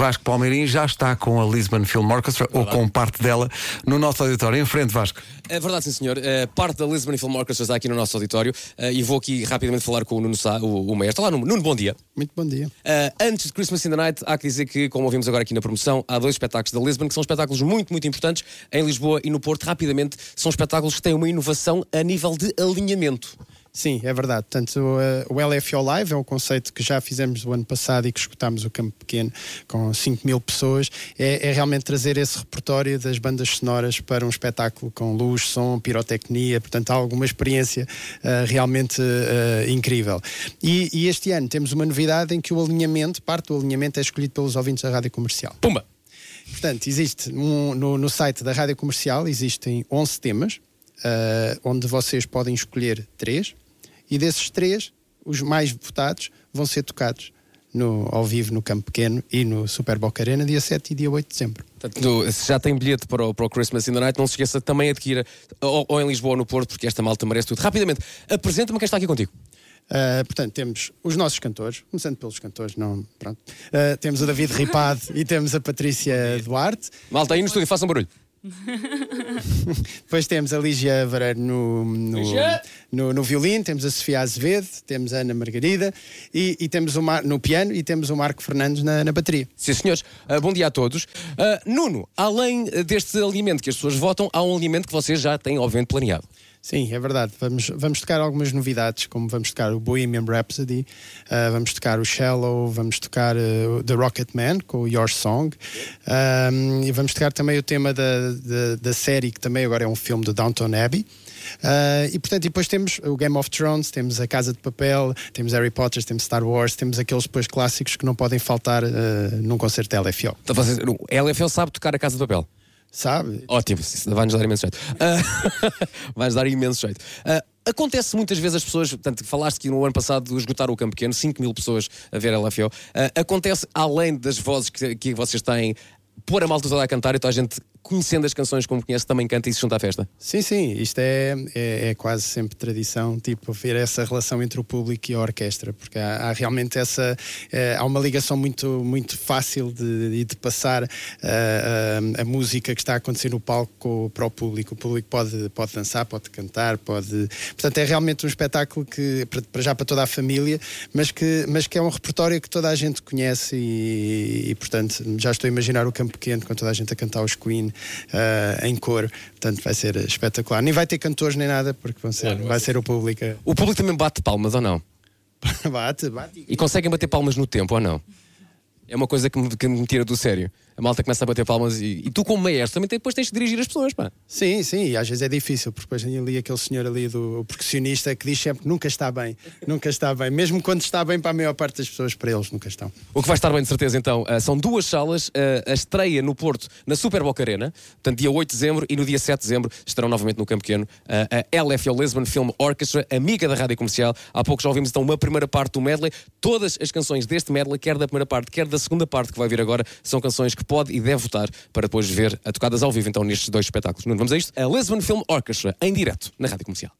Vasco Palmeirim já está com a Lisbon Film Orchestra, ou com parte dela, no nosso auditório. Em frente, Vasco. É verdade, sim, senhor. Uh, parte da Lisbon Film Orchestra está aqui no nosso auditório uh, e vou aqui rapidamente falar com o Nuno Sá, o, o maestro. Olá, Nuno. Nuno, bom dia. Muito bom dia. Uh, antes de Christmas in the Night, há que dizer que, como ouvimos agora aqui na promoção, há dois espetáculos da Lisbon que são espetáculos muito, muito importantes em Lisboa e no Porto. Rapidamente, são espetáculos que têm uma inovação a nível de alinhamento. Sim, é verdade. Portanto, o, o LFO Live é um conceito que já fizemos o ano passado e que escutámos o Campo Pequeno com 5 mil pessoas. É, é, realmente trazer esse repertório das bandas sonoras para um espetáculo com luz, som, pirotecnia, portanto, há alguma experiência uh, realmente uh, incrível. E, e este ano temos uma novidade em que o alinhamento, parte do alinhamento é escolhido pelos ouvintes da rádio comercial. Pumba! Portanto, existe um, no, no site da rádio comercial existem 11 temas uh, onde vocês podem escolher três, e desses três, os mais votados vão ser tocados no, ao vivo no Campo Pequeno e no Super Boca Arena, dia 7 e dia 8 de dezembro. Portanto, se já tem bilhete para o, para o Christmas in the Night, não se esqueça também adquira ou, ou em Lisboa ou no Porto, porque esta malta merece tudo. Rapidamente, apresenta-me quem está aqui contigo. Uh, portanto, temos os nossos cantores, começando pelos cantores, não, pronto. Uh, temos o David Ripado e temos a Patrícia Duarte. Malta aí no estúdio, façam barulho. Depois temos a Lígia Vareiro no, no, no, no, violino, temos a Sofia Azevedo, temos a Ana Margarida e, e temos o Mar, no piano e temos o Marco Fernandes na, na bateria. Sim, senhores. Uh, bom dia a todos. Uh, Nuno, além deste alimento que as pessoas votam, há um alimento que vocês já têm, obviamente, planeado. Sim, é verdade. Vamos, vamos tocar algumas novidades, como vamos tocar o Bohemian Rhapsody, uh, vamos tocar o Shallow, vamos tocar uh, The Rocket Man com o Your Song, um, e vamos tocar também o tema da, da, da, série, que também agora é um filme do Downton Abbey. Uh, e portanto, depois temos o Game of Thrones, temos a Casa de Papel, temos Harry Potter, temos Star Wars, temos aqueles depois clássicos que não podem faltar num concerto da LFO. Então, vocês, a LFO sabe tocar a Casa de Papel? Sabe? Ótimo, vai-nos dar imenso jeito. Uh, vai-nos dar imenso jeito. Uh, acontece muitas vezes as pessoas, portanto, falaste que no ano passado esgotaram o campo pequeno, 5 mil pessoas a ver a LFO. Uh, acontece, além das vozes que, que vocês têm, pôr a malta toda a cantar e toda a gente conhecendo as canções como conhece, também canta e se junta à festa? Sim, sim, isto é, é, é, quase sempre tradição, tipo, ver essa relação entre o público e a orquestra, porque há, há realmente essa, é, há uma ligação muito, muito fácil de, de passar uh, uh, a música que está a acontecer no palco para o público. O público pode, pode dançar, pode cantar, pode. Portanto, é realmente um espetáculo que, para já para toda a família, mas que, mas que é um repertório que toda a gente conhece e, e portanto, já estou a imaginar o campo pequeno com toda a gente a cantar os Queen uh, em cor. Portanto, vai ser espetacular. Nem vai ter cantores nem nada, porque vão ser, vai, vai ser o público. O público também bate palmas ou não? bate, bate. E conseguem bater palmas no tempo ou não? É uma coisa que me, que me tira do sério a malta começa a bater palmas e, e tu, como maestro, também depois tens de dirigir as pessoas, pá. Sim, sim, e às vezes é difícil, porque depois tem ali aquele senhor ali do percussionista que diz sempre nunca está bem, nunca está bem, mesmo quando está bem para a maior parte das pessoas, para eles nunca estão. O que vai estar bem de certeza então, uh, são duas salas, uh, a estreia no Porto, na Super Boca Arena, portanto dia 8 de dezembro e no dia 7 de dezembro estarão novamente no Campo Pequeno uh, a LFO Lisbon Film Orchestra, amiga da Rádio Comercial. Há pouco já ouvimos então uma primeira parte do medley, todas as canções deste medley, quer da primeira parte, quer da segunda parte que vai vir agora, são canções que pode e deve votar para depois ver a tocadas ao vivo então nestes dois espetáculos. Não vamos a isto? A Lisbon Film Orchestra em direto na Rádio Comercial.